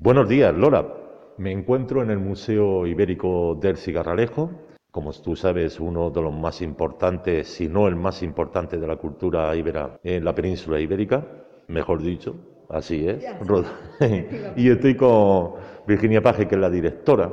Buenos días, Lola. Me encuentro en el Museo Ibérico del Cigarralejo, como tú sabes, uno de los más importantes, si no el más importante de la cultura ibera en la península ibérica, mejor dicho, así es. y estoy con Virginia Paje, que es la directora,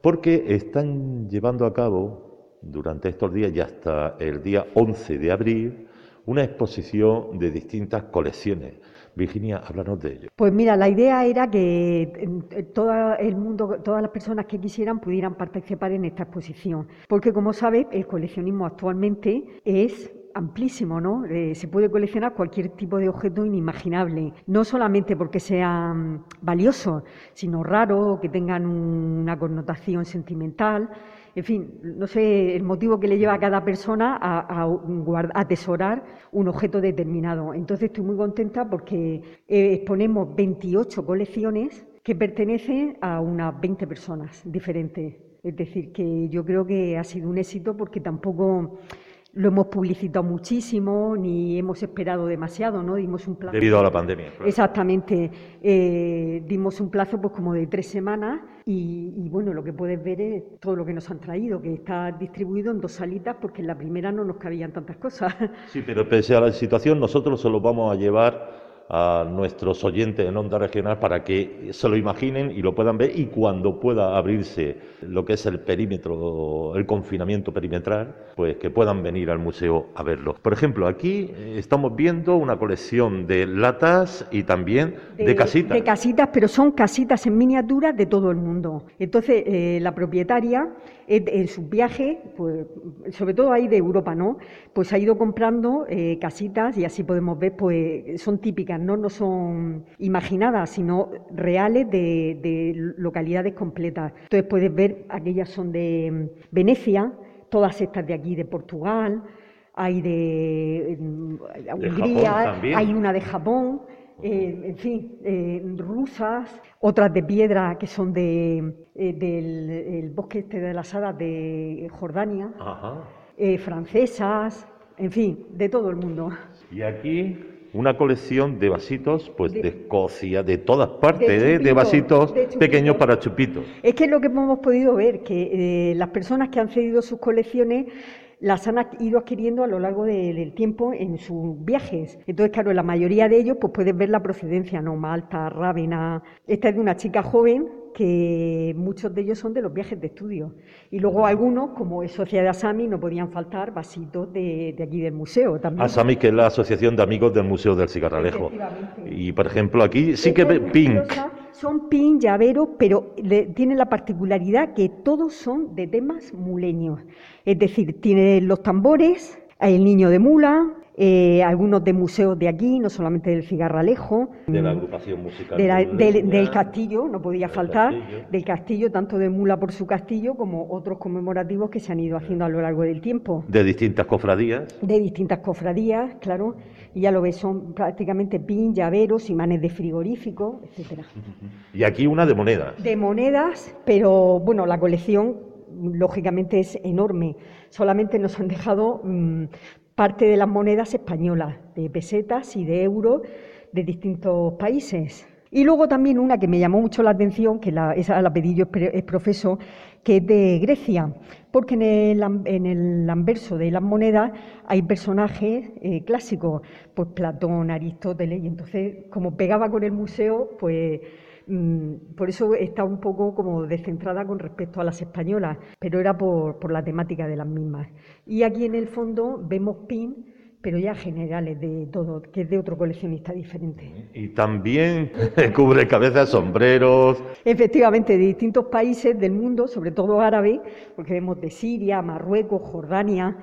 porque están llevando a cabo durante estos días y hasta el día 11 de abril una exposición de distintas colecciones. Virginia, háblanos de ello. Pues mira, la idea era que todo el mundo, todas las personas que quisieran pudieran participar en esta exposición, porque como sabes, el coleccionismo actualmente es amplísimo, ¿no? Eh, se puede coleccionar cualquier tipo de objeto inimaginable, no solamente porque sean valiosos, sino raros, que tengan una connotación sentimental en fin, no sé el motivo que le lleva a cada persona a, atesorar un objeto determinado. Entonces estoy muy contenta porque eh, exponemos 28 colecciones que pertenecen a unas 20 personas diferentes. Es decir, que yo creo que ha sido un éxito porque tampoco lo hemos publicitado muchísimo, ni hemos esperado demasiado, ¿no? Dimos un plazo. Debido a la pandemia. Exactamente. Eh, dimos un plazo pues como de tres semanas y, y, bueno, lo que puedes ver es todo lo que nos han traído, que está distribuido en dos salitas porque en la primera no nos cabían tantas cosas. Sí, pero pese a la situación, nosotros se lo vamos a llevar a nuestros oyentes en onda regional para que se lo imaginen y lo puedan ver y cuando pueda abrirse lo que es el perímetro, el confinamiento perimetral, pues que puedan venir al museo a verlo. Por ejemplo, aquí eh, estamos viendo una colección de latas y también de, casitas. De casitas, pero son casitas en miniatura de todo el mundo. Entonces, eh, la propietaria en sus viajes, pues, sobre todo ahí de Europa, ¿no? Pues ha ido comprando eh, casitas y así podemos ver, pues son típicas, ¿no? No son imaginadas, sino reales de, localidades completas. Entonces puedes ver, aquellas son de mm, Venecia, todas estas de aquí de Portugal, hay de, mm, Hungría, hay una de Japón. Eh, en fin, eh, rusas, otras de piedra que son de, eh, del bosque este de las hadas de Jordania, francesas, en fin, de todo el mundo. Y aquí una colección de vasitos, pues de, Escocia, de todas partes, de, vasitos pequeños para chupitos. Es que es lo que hemos podido ver, que las personas que han cedido sus colecciones las han ido adquiriendo a lo largo del tiempo en sus viajes. Entonces, claro, la mayoría de ellos, pues puedes ver la procedencia, ¿no? Malta, Rávena. Esta es de una chica joven que muchos de ellos son de los viajes de estudio. Y luego algunos, como es Sociedad Asami, no podían faltar vasitos de, aquí del museo también. Asami, que es la Asociación de Amigos del Museo del Cigarralejo. Y, por ejemplo, aquí sí que Pink. Son pin, llaveros, pero tienen la particularidad que todos son de temas muleños. Es decir, tiene los tambores, el niño de mula, eh, algunos de museos de aquí, no solamente del Cigarralejo. De la agrupación musical. del castillo, no podía faltar, del castillo, tanto de Mula por su castillo como otros conmemorativos que se han ido haciendo a lo largo del tiempo. De distintas cofradías. De distintas cofradías, claro. Y ya lo ves, son prácticamente pin, llaveros, imanes de frigorífico, etcétera. Y aquí una de monedas. De monedas, pero bueno, la colección lógicamente es enorme. Solamente nos han dejado mm, parte de las monedas españolas, de pesetas y de euros de distintos países. Y luego también una que me llamó mucho la atención, que la, esa la pedí yo es profeso, que es de Grecia, porque en el, en el anverso de las monedas hay personajes eh, clásicos, pues Platón, Aristóteles, y entonces como pegaba con el museo, pues por eso está un poco como descentrada con respecto a las españolas, pero era por, la temática de las mismas. Y aquí en el fondo vemos pin, pero ya generales de todo, que es de otro coleccionista diferente. Y también cubre cabezas, sombreros. Efectivamente, de distintos países del mundo, sobre todo árabe, porque vemos de Siria, Marruecos, Jordania,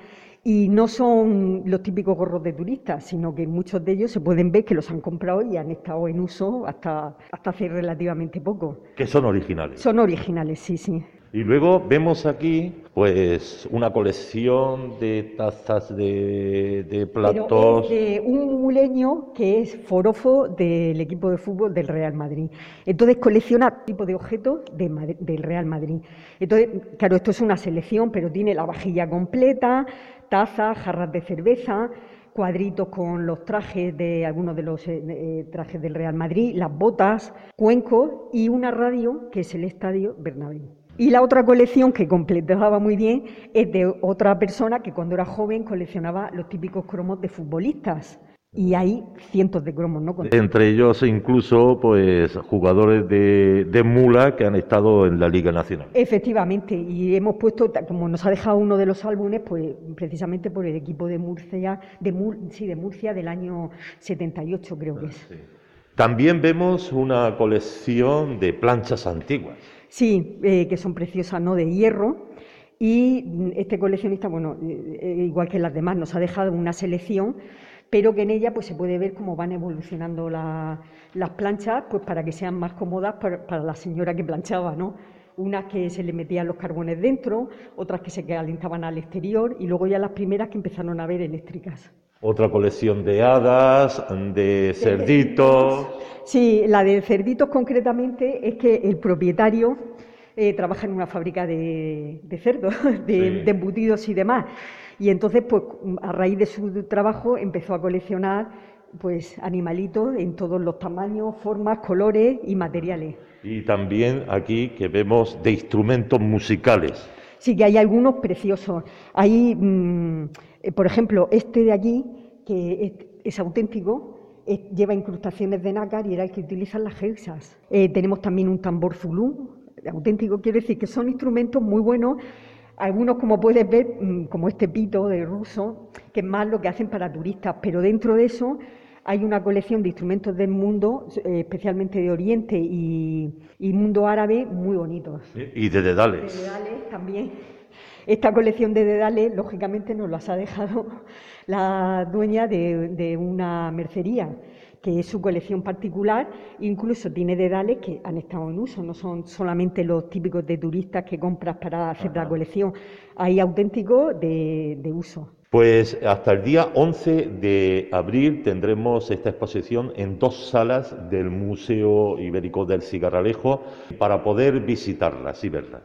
y no son los típicos gorros de turistas, sino que muchos de ellos se pueden ver que los han comprado y han estado en uso hasta, hasta hace relativamente poco. Que son originales. Son originales, sí, sí. Y luego vemos aquí, pues, una colección de tazas de, de platos. de un muleño que es forofo del equipo de fútbol del Real Madrid. Entonces colecciona tipo de objetos del Real Madrid. Entonces, claro, esto es una selección, pero tiene la vajilla completa, tazas, jarras de cerveza, cuadritos con los trajes de algunos de los eh, eh, trajes del Real Madrid, las botas, cuencos y una radio que es el Estadio Bernabéu. Y la otra colección que completaba muy bien es de otra persona que cuando era joven coleccionaba los típicos cromos de futbolistas. Y hay cientos de cromos, ¿no? Entre ellos incluso pues jugadores de, de, mula que han estado en la Liga Nacional. Efectivamente, y hemos puesto, como nos ha dejado uno de los álbumes, pues precisamente por el equipo de Murcia, de, sí, de Murcia del año 78 creo que es. También vemos una colección de planchas antiguas. Sí, eh, que son preciosas, ¿no? De hierro. Y este coleccionista, bueno, eh, eh, igual que las demás, nos ha dejado una selección pero que en ella pues se puede ver cómo van evolucionando las planchas pues para que sean más cómodas para, la señora que planchaba, ¿no? Unas que se le metían los carbones dentro, otras que se calentaban al exterior y luego ya las primeras que empezaron a ver eléctricas. Otra colección de hadas, de cerditos. Sí, la de cerditos concretamente es que el propietario eh, trabaja en una fábrica de, cerdos, de, de embutidos y demás. Y entonces, pues a raíz de su trabajo empezó a coleccionar pues animalitos en todos los tamaños, formas, colores y materiales. Y también aquí que vemos de instrumentos musicales. Sí, que hay algunos preciosos. Hay, mm, eh, por ejemplo, este de aquí, que es, auténtico, lleva incrustaciones de nácar y era el que utilizan las jersas. Eh, tenemos también un tambor zulú, auténtico, quiere decir que son instrumentos muy buenos algunos, como puedes ver, mm, como este pito de ruso, que es más lo que hacen para turistas, pero dentro de eso hay una colección de instrumentos del mundo, eh, especialmente de Oriente y, mundo árabe, muy bonitos. Y de dedales. De dedales también. Esta colección de dedales, lógicamente, nos las ha dejado la dueña de una mercería que es su colección particular, incluso tiene dedales que han estado en uso, no son solamente los típicos de turistas que compras para hacer la colección, hay auténticos de, uso. Pues hasta el día 11 de abril tendremos esta exposición en dos salas del Museo Ibérico del Cigarralejo para poder visitarlas y verlas.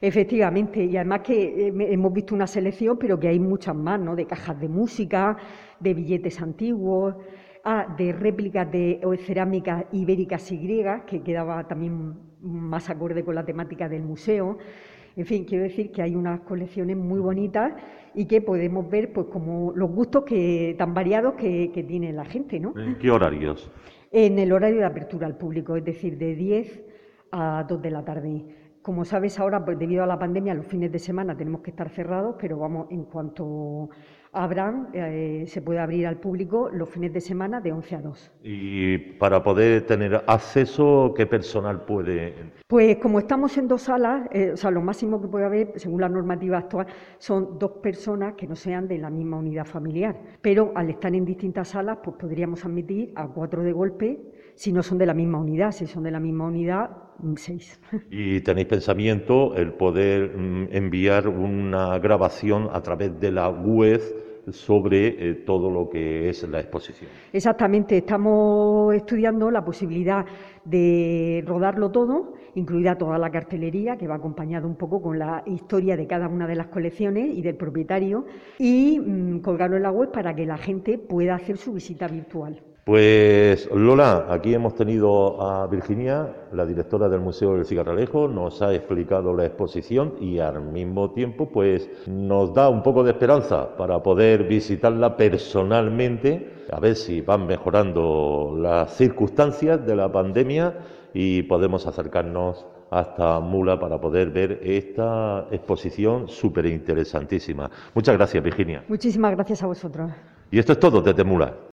Efectivamente, y además que eh, hemos visto una selección, pero que hay muchas más, ¿no? De cajas de música, de billetes antiguos, de réplicas de cerámicas ibéricas y griegas, que quedaba también más acorde con la temática del museo. En fin, quiero decir que hay unas colecciones muy bonitas y que podemos ver pues como los gustos que tan variados que, tiene la gente, ¿no? ¿En qué horarios? En el horario de apertura al público, es decir, de 10 a 2 de la tarde. Como sabes ahora, pues debido a la pandemia, los fines de semana tenemos que estar cerrados, pero vamos, en cuanto Abraham eh, se puede abrir al público los fines de semana de 11 a 2. ¿Y para poder tener acceso, qué personal puede...? Pues como estamos en dos salas, eh, o sea, lo máximo que puede haber, según la normativa actual, son dos personas que no sean de la misma unidad familiar. Pero al estar en distintas salas, pues podríamos admitir a cuatro de golpe si no son de la misma unidad. Si son de la misma unidad, seis. ¿Y tenéis pensamiento el poder mm, enviar una grabación a través de la web sobre eh, todo lo que es la exposición. Exactamente, estamos estudiando la posibilidad de rodarlo todo, incluida toda la cartelería, que va acompañado un poco con la historia de cada una de las colecciones y del propietario, y mm, colgarlo en la web para que la gente pueda hacer su visita virtual. Pues Lola, aquí hemos tenido a Virginia, la directora del Museo del Cigarralejo, nos ha explicado la exposición y al mismo tiempo pues nos da un poco de esperanza para poder visitarla personalmente, a ver si van mejorando las circunstancias de la pandemia y podemos acercarnos hasta Mula para poder ver esta exposición súper interesantísima. Muchas gracias, Virginia. Muchísimas gracias a vosotros. Y esto es todo desde Mula.